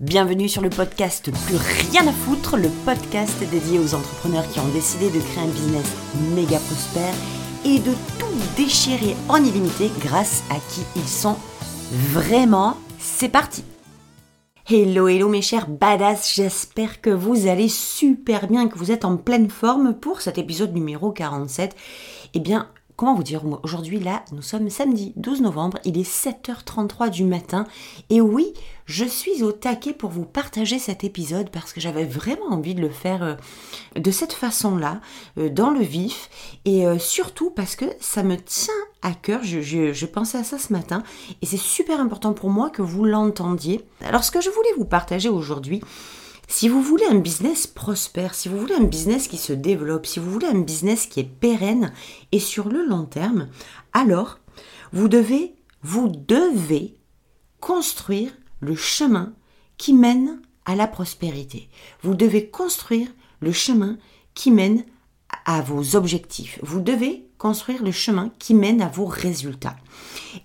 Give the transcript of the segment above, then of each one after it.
Bienvenue sur le podcast Plus rien à foutre, le podcast dédié aux entrepreneurs qui ont décidé de créer un business méga prospère et de tout déchirer en illimité grâce à qui ils sont vraiment. C'est parti Hello, hello mes chers badass, j'espère que vous allez super bien, que vous êtes en pleine forme pour cet épisode numéro 47. Eh bien, comment vous dire, aujourd'hui là, nous sommes samedi 12 novembre, il est 7h33 du matin, et oui, je suis au taquet pour vous partager cet épisode parce que j'avais vraiment envie de le faire euh, de cette façon-là, euh, dans le vif, et euh, surtout parce que ça me tient à cœur, je, je pensais à ça ce matin, et c'est super important pour moi que vous l'entendiez. Alors ce que je voulais vous partager aujourd'hui, si vous voulez un business prospère, si vous voulez un business qui se développe, si vous voulez un business qui est pérenne et sur le long terme, alors vous devez, vous devez construire le chemin qui mène à la prospérité. Vous devez construire le chemin qui mène à vos objectifs. Vous devez construire le chemin qui mène à vos résultats.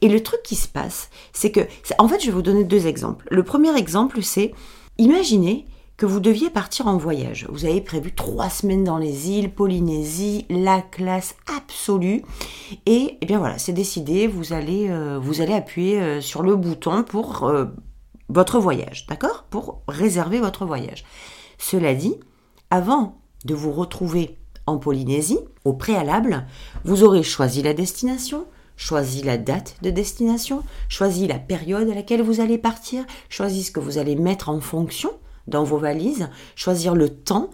Et le truc qui se passe, c'est que, en fait, je vais vous donner deux exemples. Le premier exemple, c'est, imaginez que vous deviez partir en voyage. Vous avez prévu trois semaines dans les îles, Polynésie, la classe absolue. Et, eh bien voilà, c'est décidé, vous allez, euh, vous allez appuyer euh, sur le bouton pour euh, votre voyage, d'accord? Pour réserver votre voyage. Cela dit, avant de vous retrouver en Polynésie, au préalable, vous aurez choisi la destination, choisi la date de destination, choisi la période à laquelle vous allez partir, choisi ce que vous allez mettre en fonction dans vos valises, choisir le temps,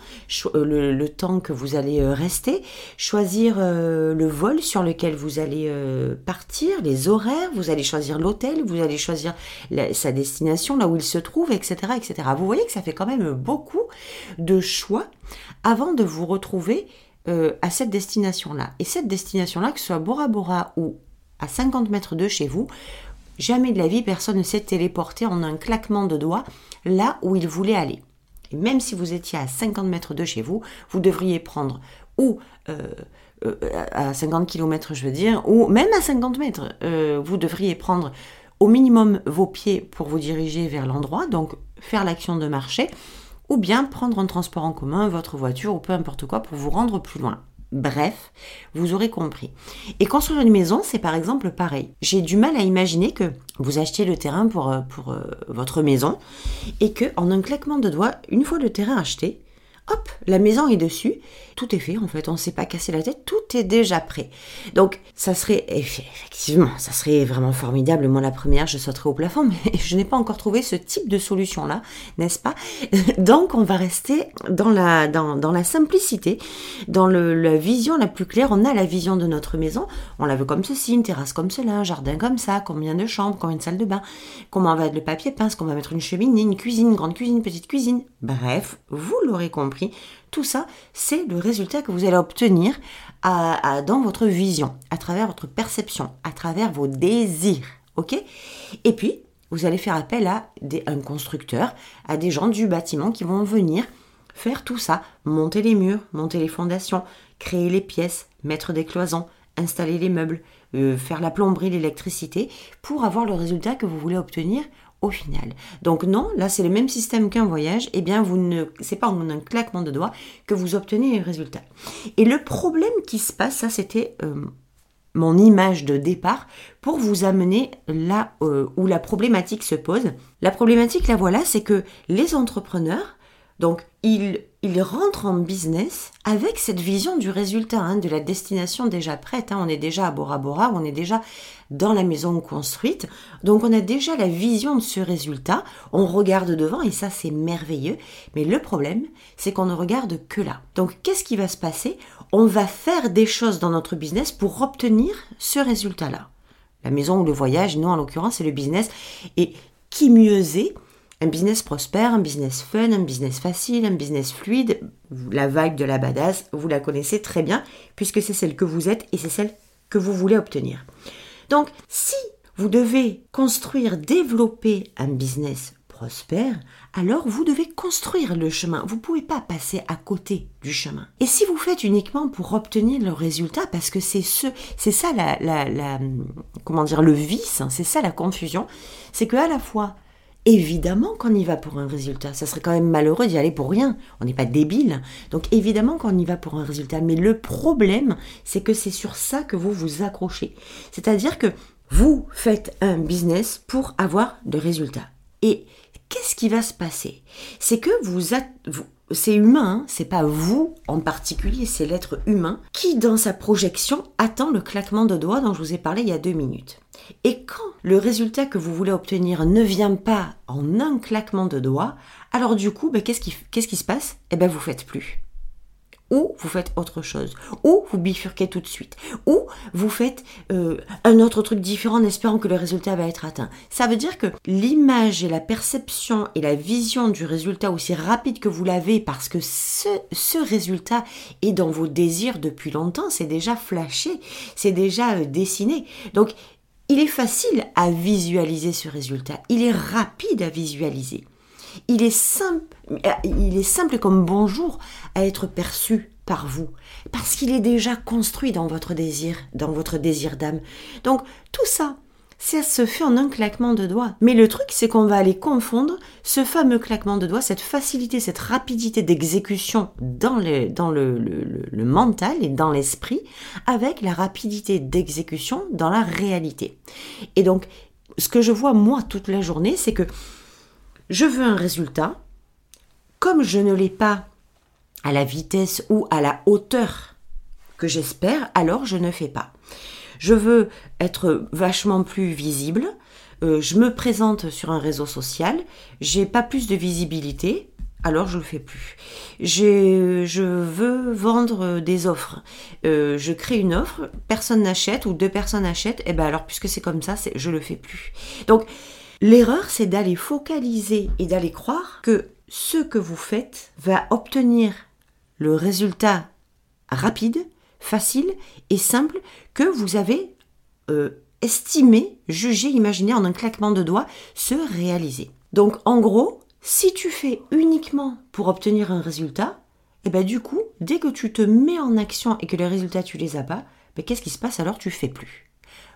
euh, le, temps que vous allez euh, rester, choisir euh, le vol sur lequel vous allez partir, les horaires, vous allez choisir l'hôtel, vous allez choisir sa destination, là où il se trouve, etc., etc. Vous voyez que ça fait quand même beaucoup de choix avant de vous retrouver à cette destination-là. Et cette destination-là, que ce soit Bora Bora ou à 50 mètres de chez vous, Jamais de la vie, personne ne s'est téléporté en un claquement de doigts là où il voulait aller. Et même si vous étiez à 50 mètres de chez vous, vous devriez prendre ou euh, euh, à 50 km, je veux dire, ou même à 50 mètres, euh, vous devriez prendre au minimum vos pieds pour vous diriger vers l'endroit, donc faire l'action de marcher, ou bien prendre un transport en commun, votre voiture ou peu importe quoi pour vous rendre plus loin. Bref, vous aurez compris. Et construire une maison, c'est par exemple pareil. J'ai du mal à imaginer que vous achetiez le terrain pour, euh, euh, votre maison et que en un claquement de doigts, une fois le terrain acheté, hop, la maison est dessus, tout est fait en fait, on ne s'est pas cassé la tête, tout est déjà prêt. Donc ça serait, effectivement, ça serait vraiment formidable, moi la première, je sauterais au plafond, mais je n'ai pas encore trouvé ce type de solution-là, n'est-ce pas? Donc on va rester dans la, dans, la simplicité, dans la vision la plus claire, on a la vision de notre maison, on la veut comme ceci, une terrasse comme cela, un jardin comme ça, combien de chambres, combien de salles de bain, comment va être le papier peint, qu'on va mettre une cheminée, une cuisine, une grande cuisine, petite cuisine, bref, vous l'aurez compris tout ça, c'est le résultat que vous allez obtenir dans votre vision, à travers votre perception, à travers vos désirs. OK? Et puis, vous allez faire appel à des, un constructeur, à des gens du bâtiment qui vont venir faire tout ça, monter les murs, monter les fondations, créer les pièces, mettre des cloisons, installer les meubles, euh, faire la plomberie, l'électricité, pour avoir le résultat que vous voulez obtenir au final. Donc non, là c'est le même système qu'un voyage, et eh bien vous ne c'est pas en un claquement de doigts que vous obtenez les résultats. Et le problème qui se passe, ça c'était euh, mon image de départ pour vous amener là euh, où la problématique se pose. La problématique, la voilà, c'est que les entrepreneurs, donc ils il rentre en business avec cette vision du résultat, hein, de la destination déjà prête. Hein. On est déjà à Bora Bora, on est déjà dans la maison construite. Donc on a déjà la vision de ce résultat. On regarde devant et ça c'est merveilleux. Mais le problème, c'est qu'on ne regarde que là. Donc qu'est-ce qui va se passer? On va faire des choses dans notre business pour obtenir ce résultat-là. La maison ou le voyage, non en l'occurrence c'est le business. Et qui mieux est un business prospère, un business fun, un business facile, un business fluide, la vague de la badass, vous la connaissez très bien, puisque c'est celle que vous êtes et c'est celle que vous voulez obtenir. Donc, si vous devez construire, développer un business prospère, alors vous devez construire le chemin. Vous ne pouvez pas passer à côté du chemin. Et si vous faites uniquement pour obtenir le résultat, parce que c'est ce, c'est ça la, la, comment dire, le vice, hein, c'est ça la confusion, c'est que à la fois évidemment qu'on y va pour un résultat. Ça serait quand même malheureux d'y aller pour rien. On n'est pas débile. Donc évidemment qu'on y va pour un résultat. Mais le problème, c'est que c'est sur ça que vous vous accrochez. C'est-à-dire que vous faites un business pour avoir de résultats. Et qu'est-ce qui va se passer? C'est que vous, c'est humain, hein. c'est pas vous en particulier, c'est l'être humain qui, dans sa projection, attend le claquement de doigts dont je vous ai parlé il y a deux minutes. Et quand le résultat que vous voulez obtenir ne vient pas en un claquement de doigts, alors du coup, ben, qu'est-ce qui, se passe? Eh bien, vous faites plus ou vous faites autre chose, ou vous bifurquez tout de suite, ou vous faites euh, un autre truc différent en espérant que le résultat va être atteint. Ça veut dire que l'image et la perception et la vision du résultat aussi rapide que vous l'avez parce que ce, ce, résultat est dans vos désirs depuis longtemps, c'est déjà flashé, c'est déjà euh, dessiné. Donc il est facile à visualiser ce résultat, il est rapide à visualiser. Il est simple, il est simple comme bonjour à être perçu par vous, parce qu'il est déjà construit dans votre désir, dans votre désir d'âme. Donc tout ça, ça se fait en un claquement de doigts. Mais le truc, c'est qu'on va aller confondre ce fameux claquement de doigts, cette facilité, cette rapidité d'exécution dans, le, mental et dans l'esprit, avec la rapidité d'exécution dans la réalité. Et donc, ce que je vois moi toute la journée, c'est que je veux un résultat. Comme je ne l'ai pas à la vitesse ou à la hauteur que j'espère, alors je ne fais pas. Je veux être vachement plus visible. Euh, je me présente sur un réseau social. J'ai pas plus de visibilité. Alors je le fais plus. Je veux vendre des offres. Euh, je crée une offre, personne n'achète ou deux personnes achètent. Et eh ben alors puisque c'est comme ça, je le fais plus. Donc L'erreur, c'est d'aller focaliser et d'aller croire que ce que vous faites va obtenir le résultat rapide, facile et simple que vous avez euh, estimé, jugé, imaginé en un claquement de doigts se réaliser. Donc en gros, si tu fais uniquement pour obtenir un résultat, et eh ben du coup, dès que tu te mets en action et que les résultats tu les as pas, ben qu'est-ce qui se passe alors? Tu fais plus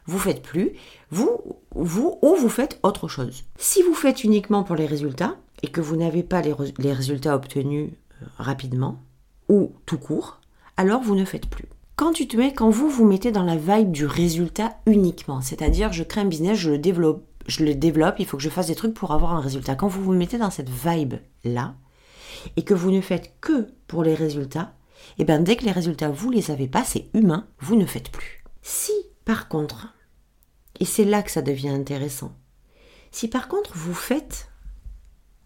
vous faites plus, vous, vous, ou vous faites autre chose. Si vous faites uniquement pour les résultats et que vous n'avez pas les, résultats obtenus euh, rapidement ou tout court, alors vous ne faites plus. Quand tu te mets, quand vous vous mettez dans la vibe du résultat uniquement, c'est-à-dire je crée un business, je le développe, je le développe, il faut que je fasse des trucs pour avoir un résultat. Quand vous vous mettez dans cette vibe là et que vous ne faites que pour les résultats, et eh bien dès que les résultats vous les avez pas, c'est humain, vous ne faites plus. Si par contre, et c'est là que ça devient intéressant, si par contre vous faites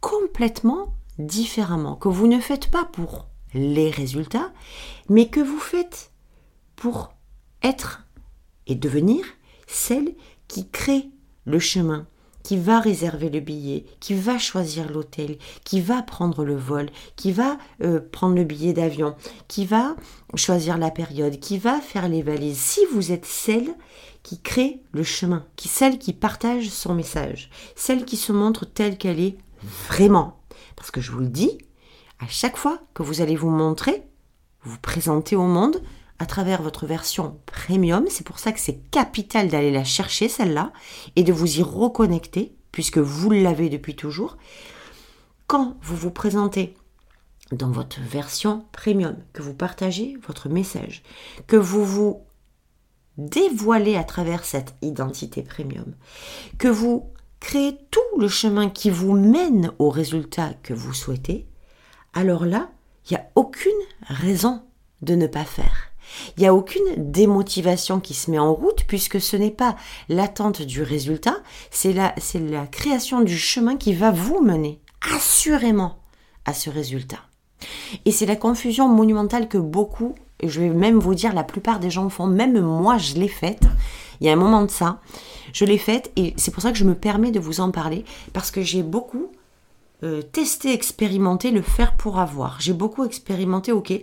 complètement différemment, que vous ne faites pas pour les résultats, mais que vous faites pour être et devenir celle qui crée le chemin, qui va réserver le billet, qui va choisir l'hôtel, qui va prendre le vol, qui va euh, prendre le billet d'avion, qui va choisir la période, qui va faire les valises. Si vous êtes celle qui crée le chemin, qui celle qui partage son message, celle qui se montre telle qu'elle est vraiment. Parce que je vous le dis, à chaque fois que vous allez vous montrer, vous présenter au monde, à travers votre version premium. C'est pour ça que c'est capital d'aller la chercher, celle-là, et de vous y reconnecter, puisque vous l'avez depuis toujours. Quand vous vous présentez dans votre version premium, que vous partagez votre message, que vous vous dévoilez à travers cette identité premium, que vous créez tout le chemin qui vous mène au résultat que vous souhaitez, alors là, il n'y a aucune raison de ne pas faire. Il n'y a aucune démotivation qui se met en route puisque ce n'est pas l'attente du résultat, c'est la, création du chemin qui va vous mener assurément à ce résultat. Et c'est la confusion monumentale que beaucoup, je vais même vous dire la plupart des gens font, même moi je l'ai faite, il y a un moment de ça, je l'ai faite et c'est pour ça que je me permets de vous en parler parce que j'ai beaucoup euh, testé, expérimenté le faire pour avoir. J'ai beaucoup expérimenté, ok,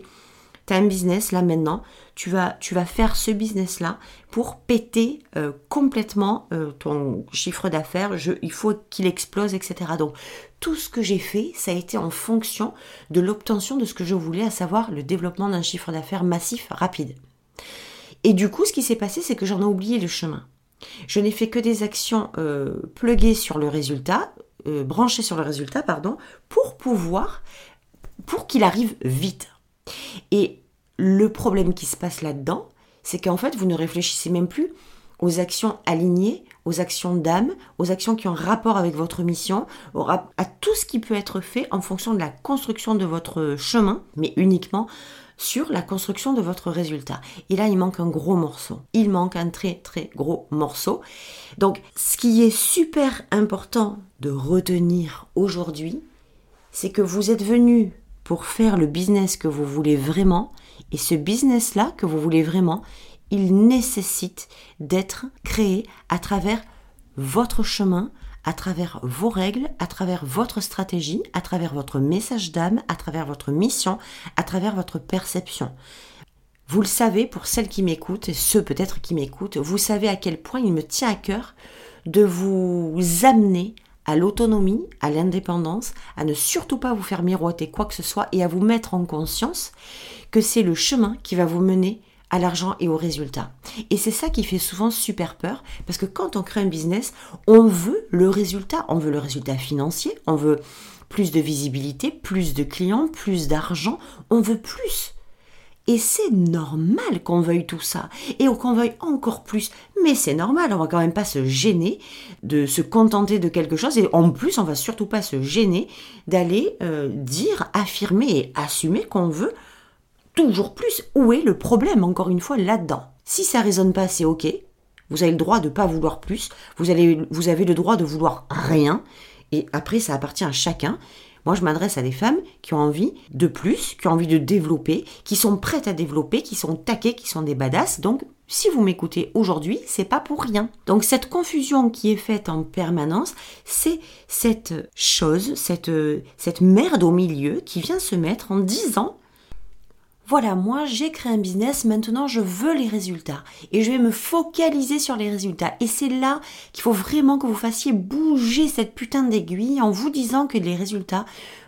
tu un business là maintenant, tu vas, tu vas faire ce business-là pour péter euh, complètement euh, ton chiffre d'affaires, il faut qu'il explose, etc. Donc tout ce que j'ai fait, ça a été en fonction de l'obtention de ce que je voulais, à savoir le développement d'un chiffre d'affaires massif, rapide. Et du coup, ce qui s'est passé, c'est que j'en ai oublié le chemin. Je n'ai fait que des actions euh, pluguées sur le résultat, euh, branché sur le résultat, pardon, pour pouvoir, pour qu'il arrive vite. Et le problème qui se passe là-dedans, c'est qu'en fait, vous ne réfléchissez même plus aux actions alignées, aux actions d'âme, aux actions qui ont rapport avec votre mission, à tout ce qui peut être fait en fonction de la construction de votre chemin, mais uniquement sur la construction de votre résultat. Et là, il manque un gros morceau. Il manque un très très gros morceau. Donc, ce qui est super important de retenir aujourd'hui, c'est que vous êtes venu faire le business que vous voulez vraiment. Et ce business-là que vous voulez vraiment, il nécessite d'être créé à travers votre chemin, à travers vos règles, à travers votre stratégie, à travers votre message d'âme, à travers votre mission, à travers votre perception. Vous le savez, pour celles qui m'écoutent, et ceux peut-être qui m'écoutent, vous savez à quel point il me tient à cœur de vous amener à l'autonomie, à l'indépendance, à ne surtout pas vous faire miroiter quoi que ce soit et à vous mettre en conscience que c'est le chemin qui va vous mener à l'argent et au résultat. Et c'est ça qui fait souvent super peur, parce que quand on crée un business, on veut le résultat, on veut le résultat financier, on veut plus de visibilité, plus de clients, plus d'argent, on veut plus. Et c'est normal qu'on veuille tout ça, et qu'on veuille encore plus, mais c'est normal, on va quand même pas se gêner de se contenter de quelque chose, et en plus on va surtout pas se gêner d'aller euh, dire, affirmer et assumer qu'on veut toujours plus. Où est le problème, encore une fois, là-dedans? Si ça résonne pas, c'est ok. Vous avez le droit de ne pas vouloir plus. Vous, allez, vous avez le droit de vouloir rien. Et après, ça appartient à chacun. Moi, je m'adresse à des femmes qui ont envie de plus, qui ont envie de développer, qui sont prêtes à développer, qui sont taquées, qui sont des badass. Donc, si vous m'écoutez aujourd'hui, c'est pas pour rien. Donc, cette confusion qui est faite en permanence, c'est cette chose, cette, cette merde au milieu qui vient se mettre en disant voilà, moi j'ai créé un business, maintenant je veux les résultats et je vais me focaliser sur les résultats. Et c'est là qu'il faut vraiment que vous fassiez bouger cette putain d'aiguille en vous disant que les résultats,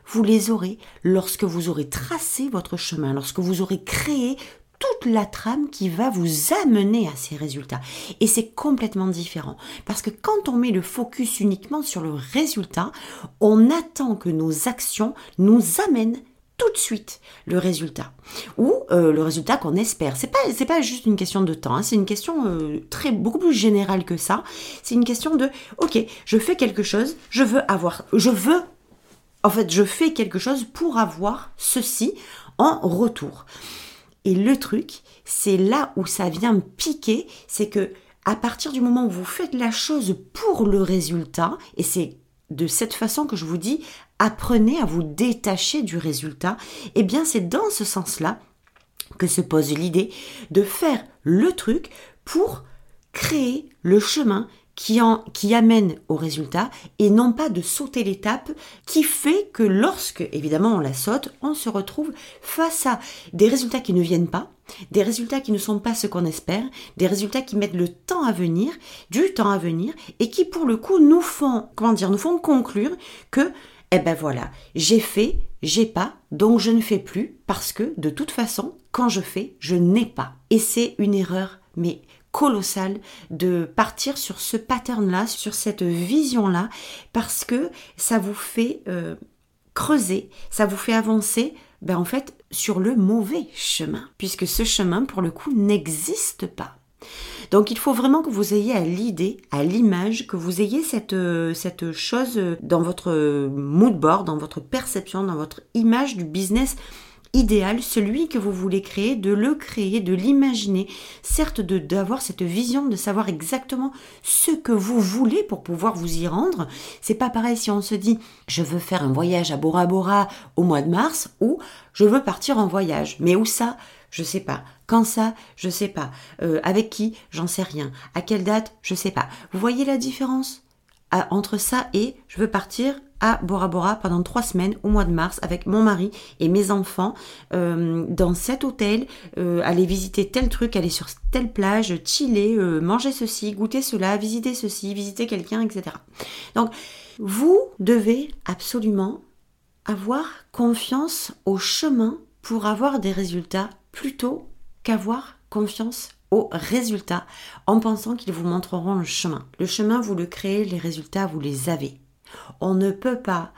vous les aurez lorsque vous aurez tracé votre chemin, lorsque vous aurez créé toute la trame qui va vous amener à ces résultats. Et c'est complètement différent. Parce que quand on met le focus uniquement sur le résultat, on attend que nos actions nous amènent tout de suite le résultat ou euh, le résultat qu'on espère. C'est pas c'est pas juste une question de temps, hein. c'est une question euh, très beaucoup plus générale que ça. C'est une question de ok, je fais quelque chose, je veux avoir, je veux en fait je fais quelque chose pour avoir ceci en retour. Et le truc, c'est là où ça vient piquer, c'est que à partir du moment où vous faites la chose pour le résultat, et c'est de cette façon que je vous dis, apprenez à vous détacher du résultat, eh bien c'est dans ce sens-là que se pose l'idée de faire le truc pour créer le chemin qui, amène au résultat et non pas de sauter l'étape qui fait que lorsque, évidemment, on la saute, on se retrouve face à des résultats qui ne viennent pas, des résultats qui ne sont pas ce qu'on espère, des résultats qui mettent le temps à venir, du temps à venir et qui, pour le coup, nous font, comment dire, nous font conclure que eh ben voilà, j'ai fait, j'ai pas, donc je ne fais plus parce que de toute façon, quand je fais, je n'ai pas. Et c'est une erreur, mais colossale de partir sur ce pattern-là, sur cette vision-là, parce que ça vous fait euh, creuser, ça vous fait avancer, ben en fait, sur le mauvais chemin, puisque ce chemin, pour le coup, n'existe pas. Donc il faut vraiment que vous ayez à l'idée, à l'image, que vous ayez cette, euh, cette chose dans votre mood board, dans votre perception, dans votre image du business idéal, celui que vous voulez créer, de le créer, de l'imaginer, certes d'avoir cette vision, de savoir exactement ce que vous voulez pour pouvoir vous y rendre. C'est pas pareil si on se dit je veux faire un voyage à Bora Bora au mois de mars ou je veux partir en voyage. Mais où ça je sais pas. Quand ça, je sais pas. Euh, avec qui, j'en sais rien. À quelle date, je sais pas. Vous voyez la différence? Ah, entre ça et je veux partir à Bora Bora pendant trois semaines au mois de mars avec mon mari et mes enfants euh, dans cet hôtel, euh, aller visiter tel truc, aller sur telle plage, chiller, manger ceci, goûter cela, visiter ceci, visiter quelqu'un, etc. Donc, vous devez absolument avoir confiance au chemin pour avoir des résultats plutôt qu'avoir confiance aux résultats en pensant qu'ils vous montreront le chemin. Le chemin, vous le créez, les résultats, vous les avez. On ne peut pas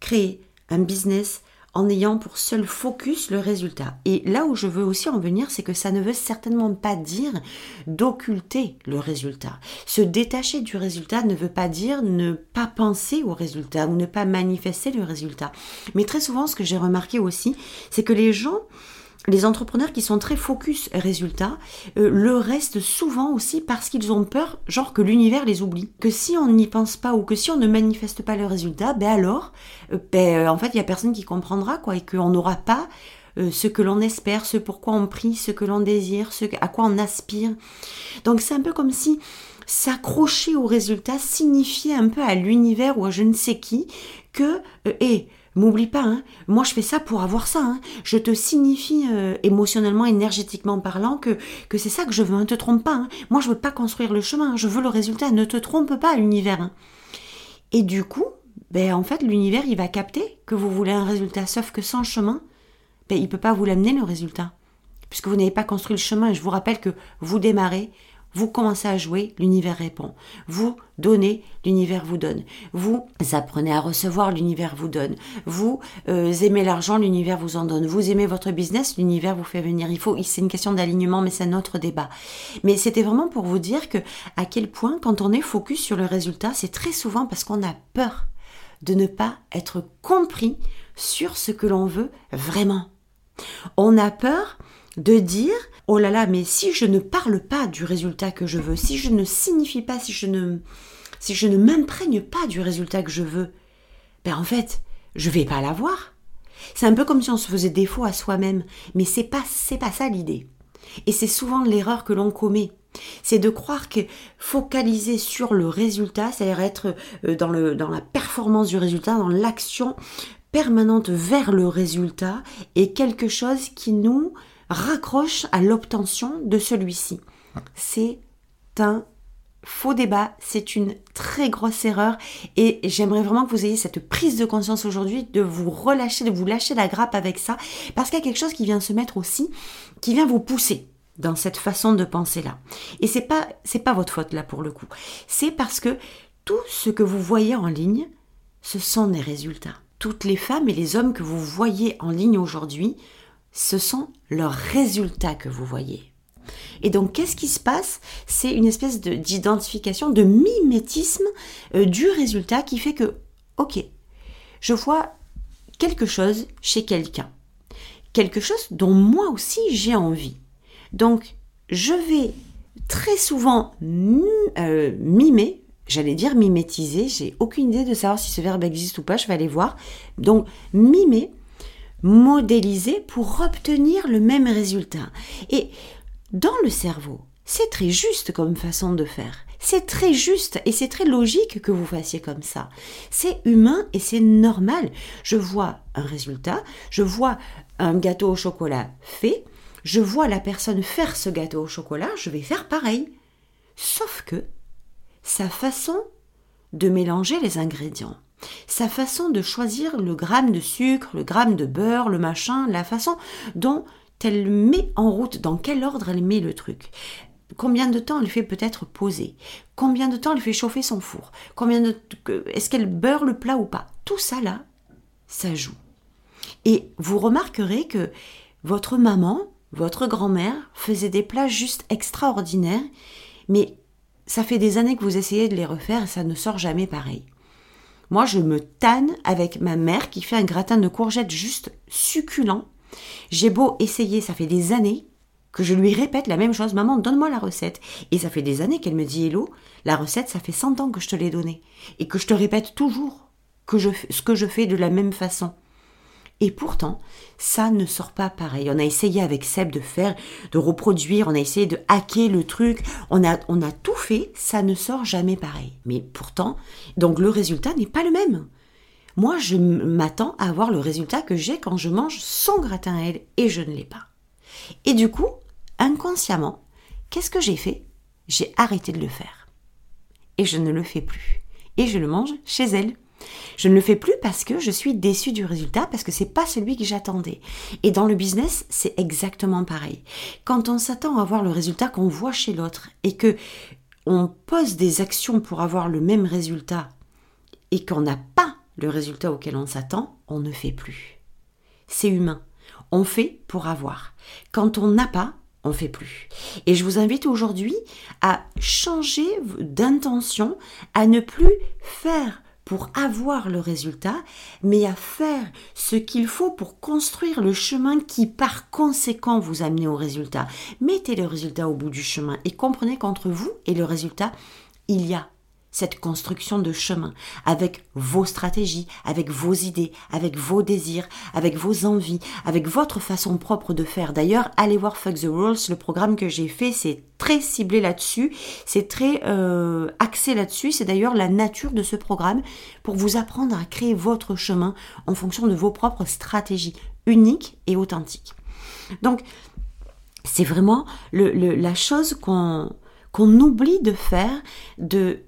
créer un business en ayant pour seul focus le résultat. Et là où je veux aussi en venir, c'est que ça ne veut certainement pas dire d'occulter le résultat. Se détacher du résultat ne veut pas dire ne pas penser au résultat ou ne pas manifester le résultat. Mais très souvent, ce que j'ai remarqué aussi, c'est que les gens les entrepreneurs qui sont très focus résultat euh, le restent souvent aussi parce qu'ils ont peur, genre que l'univers les oublie. Que si on n'y pense pas ou que si on ne manifeste pas le résultat, ben alors, euh, ben, euh, en fait, il y a personne qui comprendra quoi et qu'on n'aura pas ce que l'on espère, ce pourquoi on prie, ce que l'on désire, ce à quoi on aspire. Donc c'est un peu comme si s'accrocher au résultat signifiait un peu à l'univers ou à je ne sais qui que, et M'oublie pas, hein. moi je fais ça pour avoir ça. Hein. Je te signifie euh, émotionnellement, énergétiquement parlant que, c'est ça que je veux. Ne te trompe pas. Hein. Moi je veux pas construire le chemin, je veux le résultat. Ne te trompe pas, l'univers. Hein. Et du coup, ben en fait l'univers il va capter que vous voulez un résultat, sauf que sans chemin, ben il peut pas vous l'amener le résultat, puisque vous n'avez pas construit le chemin. je vous rappelle que vous démarrez vous commencez à jouer, l'univers répond. Vous donnez, l'univers vous donne. Vous apprenez à recevoir, l'univers vous donne. Vous euh, aimez l'argent, l'univers vous en donne. Vous aimez votre business, l'univers vous fait venir. Il faut, c'est une question d'alignement, mais c'est un autre débat. Mais c'était vraiment pour vous dire que à quel point, quand on est focus sur le résultat, c'est très souvent parce qu'on a peur de ne pas être compris sur ce que l'on veut vraiment. On a peur de dire oh là là mais si je ne parle pas du résultat que je veux si je ne signifie pas si je ne si je ne m'imprègne pas du résultat que je veux ben en fait je vais pas l'avoir. C'est un peu comme si on se faisait défaut à soi-même mais c'est pas c'est pas ça l'idée. Et c'est souvent l'erreur que l'on commet. C'est de croire que focaliser sur le résultat, c'est-à-dire être euh, dans, le, dans la performance du résultat, dans l'action permanente vers le résultat, est quelque chose qui nous raccroche à l'obtention de celui-ci. C'est un faux débat, c'est une très grosse erreur et j'aimerais vraiment que vous ayez cette prise de conscience aujourd'hui de vous relâcher, de vous lâcher la grappe avec ça parce qu'il y a quelque chose qui vient se mettre aussi, qui vient vous pousser dans cette façon de penser là. Et c'est pas c'est pas votre faute là pour le coup. C'est parce que tout ce que vous voyez en ligne, ce sont des résultats. Toutes les femmes et les hommes que vous voyez en ligne aujourd'hui ce sont leurs résultats que vous voyez. Et donc, qu'est-ce qui se passe? C'est une espèce d'identification, de, mimétisme euh, du résultat qui fait que, ok, je vois quelque chose chez quelqu'un, quelque chose dont moi aussi j'ai envie. Donc, je vais très souvent euh, mimer, j'allais dire mimétiser, j'ai aucune idée de savoir si ce verbe existe ou pas, je vais aller voir. Donc, mimer, modéliser pour obtenir le même résultat. Et dans le cerveau, c'est très juste comme façon de faire. C'est très juste et c'est très logique que vous fassiez comme ça. C'est humain et c'est normal. Je vois un résultat, je vois un gâteau au chocolat fait, je vois la personne faire ce gâteau au chocolat, je vais faire pareil. Sauf que sa façon de mélanger les ingrédients, sa façon de choisir le gramme de sucre, le gramme de beurre, le machin, la façon dont elle met en route, dans quel ordre elle met le truc. Combien de temps elle fait peut-être poser Combien de temps elle fait chauffer son four Combien de est-ce qu'elle beurre le plat ou pas Tout ça là, ça joue. Et vous remarquerez que votre maman, votre grand-mère faisait des plats juste extraordinaires, mais ça fait des années que vous essayez de les refaire et ça ne sort jamais pareil. Moi, je me tanne avec ma mère qui fait un gratin de courgettes juste succulent. J'ai beau essayer, ça fait des années que je lui répète la même chose. Maman, donne-moi la recette. Et ça fait des années qu'elle me dit Hello, la recette, ça fait 100 ans que je te l'ai donnée. Et que je te répète toujours que je, ce que je fais de la même façon. Et pourtant, ça ne sort pas pareil. On a essayé avec Seb de faire, de reproduire, on a essayé de hacker le truc, on a, tout fait, ça ne sort jamais pareil. Mais pourtant, donc le résultat n'est pas le même. Moi, je m'attends à avoir le résultat que j'ai quand je mange son gratin à elle et je ne l'ai pas. Et du coup, inconsciemment, qu'est-ce que j'ai fait? J'ai arrêté de le faire. Et je ne le fais plus. Et je le mange chez elle. Je ne le fais plus parce que je suis déçue du résultat, parce que c'est pas celui que j'attendais. Et dans le business, c'est exactement pareil. Quand on s'attend à avoir le résultat qu'on voit chez l'autre et que on pose des actions pour avoir le même résultat et qu'on n'a pas le résultat auquel on s'attend, on ne fait plus. C'est humain. On fait pour avoir. Quand on n'a pas, on fait plus. Et je vous invite aujourd'hui à changer d'intention, à ne plus faire pour avoir le résultat, mais à faire ce qu'il faut pour construire le chemin qui par conséquent vous amène au résultat. Mettez le résultat au bout du chemin et comprenez qu'entre vous et le résultat, il y a cette construction de chemin avec vos stratégies, avec vos idées, avec vos désirs, avec vos envies, avec votre façon propre de faire. D'ailleurs, allez voir Fuck the Rules, le programme que j'ai fait, c'est très ciblé là-dessus, c'est très euh, axé là-dessus, c'est d'ailleurs la nature de ce programme pour vous apprendre à créer votre chemin en fonction de vos propres stratégies uniques et authentiques. Donc, c'est vraiment la chose qu'on qu'on oublie de faire, de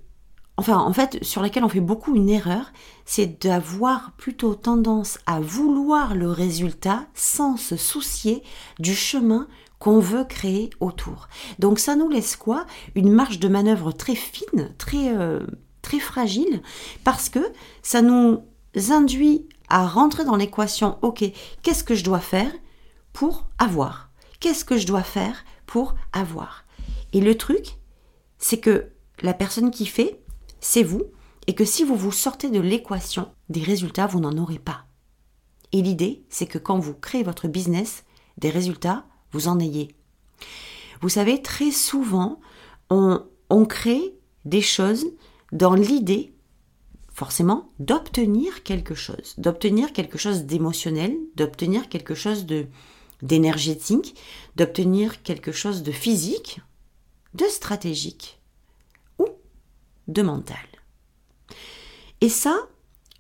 enfin en fait sur laquelle on fait beaucoup une erreur, c'est d'avoir plutôt tendance à vouloir le résultat sans se soucier du chemin qu'on veut créer autour. Donc ça nous laisse quoi? Une marge de manœuvre très fine, très euh, très fragile, parce que ça nous induit à rentrer dans l'équation. Ok, qu'est-ce que je dois faire pour avoir? Qu'est-ce que je dois faire pour avoir? Et le truc, c'est que la personne qui fait, c'est vous, et que si vous vous sortez de l'équation, des résultats, vous n'en aurez pas. Et l'idée, c'est que quand vous créez votre business, des résultats, vous en ayez. Vous savez, très souvent, on, crée des choses dans l'idée, forcément, d'obtenir quelque chose, d'obtenir quelque chose d'émotionnel, d'obtenir quelque chose de d'énergétique, d'obtenir quelque chose de physique, de stratégique de mental. Et ça,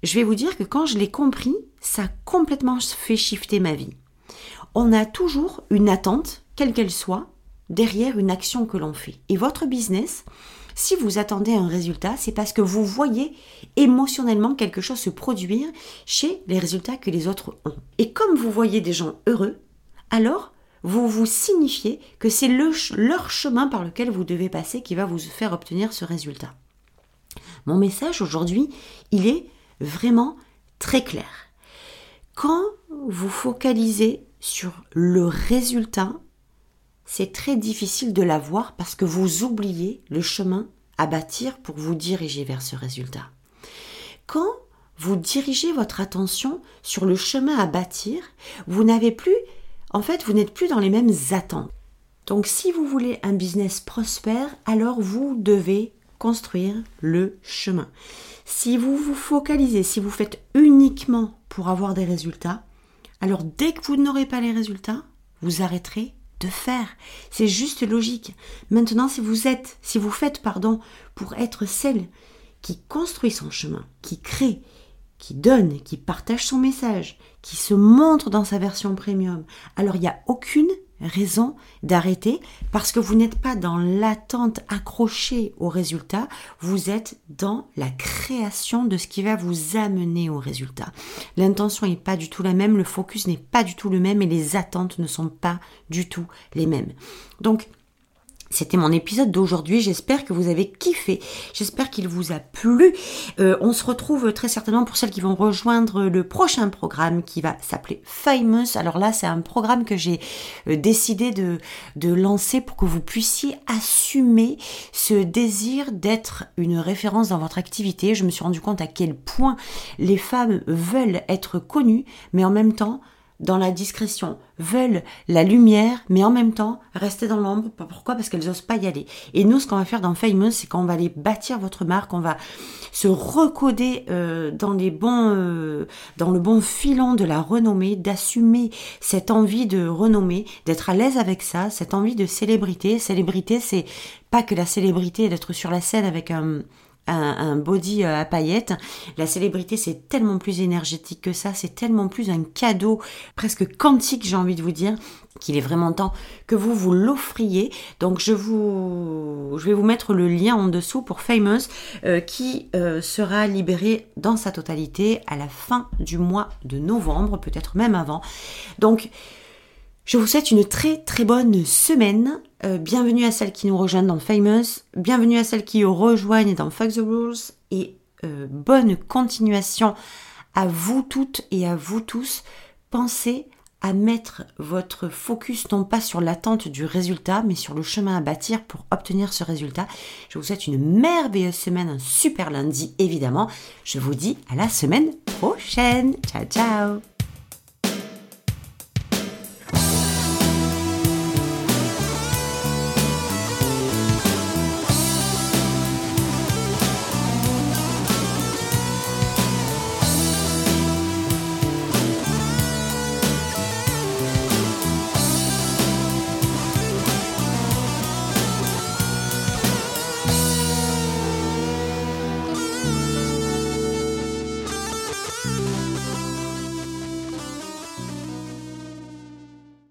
je vais vous dire que quand je l'ai compris, ça a complètement fait shifter ma vie. On a toujours une attente, quelle qu'elle soit, derrière une action que l'on fait. Et votre business, si vous attendez un résultat, c'est parce que vous voyez émotionnellement quelque chose se produire chez les résultats que les autres ont. Et comme vous voyez des gens heureux, alors vous vous signifiez que c'est leur chemin par lequel vous devez passer qui va vous faire obtenir ce résultat. Mon message aujourd'hui, il est vraiment très clair. Quand vous focalisez sur le résultat, c'est très difficile de l'avoir parce que vous oubliez le chemin à bâtir pour vous diriger vers ce résultat. Quand vous dirigez votre attention sur le chemin à bâtir, vous n'avez plus, en fait, vous n'êtes plus dans les mêmes attentes. Donc si vous voulez un business prospère, alors vous devez construire le chemin. Si vous vous focalisez, si vous faites uniquement pour avoir des résultats, alors dès que vous n'aurez pas les résultats, vous arrêterez de faire. C'est juste logique. Maintenant, si vous êtes, si vous faites, pardon, pour être celle qui construit son chemin, qui crée, qui donne, qui partage son message, qui se montre dans sa version premium, alors il n'y a aucune raison d'arrêter parce que vous n'êtes pas dans l'attente accrochée au résultat, vous êtes dans la création de ce qui va vous amener au résultat. L'intention n'est pas du tout la même, le focus n'est pas du tout le même et les attentes ne sont pas du tout les mêmes. Donc, c'était mon épisode d'aujourd'hui. J'espère que vous avez kiffé. J'espère qu'il vous a plu. Euh, on se retrouve très certainement pour celles qui vont rejoindre le prochain programme qui va s'appeler Famous. Alors là, c'est un programme que j'ai euh, décidé de, de lancer pour que vous puissiez assumer ce désir d'être une référence dans votre activité. Je me suis rendu compte à quel point les femmes veulent être connues, mais en même temps, dans la discrétion, veulent la lumière, mais en même temps rester dans l'ombre. Pourquoi? Parce qu'elles n'osent pas y aller. Et nous, ce qu'on va faire dans Famous, c'est qu'on va aller bâtir votre marque, on va se recoder euh, dans les bons, euh, dans le bon filon de la renommée, d'assumer cette envie de renommée, d'être à l'aise avec ça, cette envie de célébrité. Célébrité, c'est pas que la célébrité d'être sur la scène avec un un, body euh, à paillettes. La célébrité, c'est tellement plus énergétique que ça, c'est tellement plus un cadeau presque quantique, j'ai envie de vous dire, qu'il est vraiment temps que vous vous l'offriez. Donc je vous, je vais vous mettre le lien en dessous pour Famous euh, qui euh, sera libéré dans sa totalité à la fin du mois de novembre, peut-être même avant. Donc je vous souhaite une très très bonne semaine. Euh, bienvenue à celles qui nous rejoignent dans Famous. Bienvenue à celles qui rejoignent dans Fuck the Rules. Et euh, bonne continuation à vous toutes et à vous tous. Pensez à mettre votre focus non pas sur l'attente du résultat, mais sur le chemin à bâtir pour obtenir ce résultat. Je vous souhaite une merveilleuse semaine, un super lundi évidemment. Je vous dis à la semaine prochaine. Ciao ciao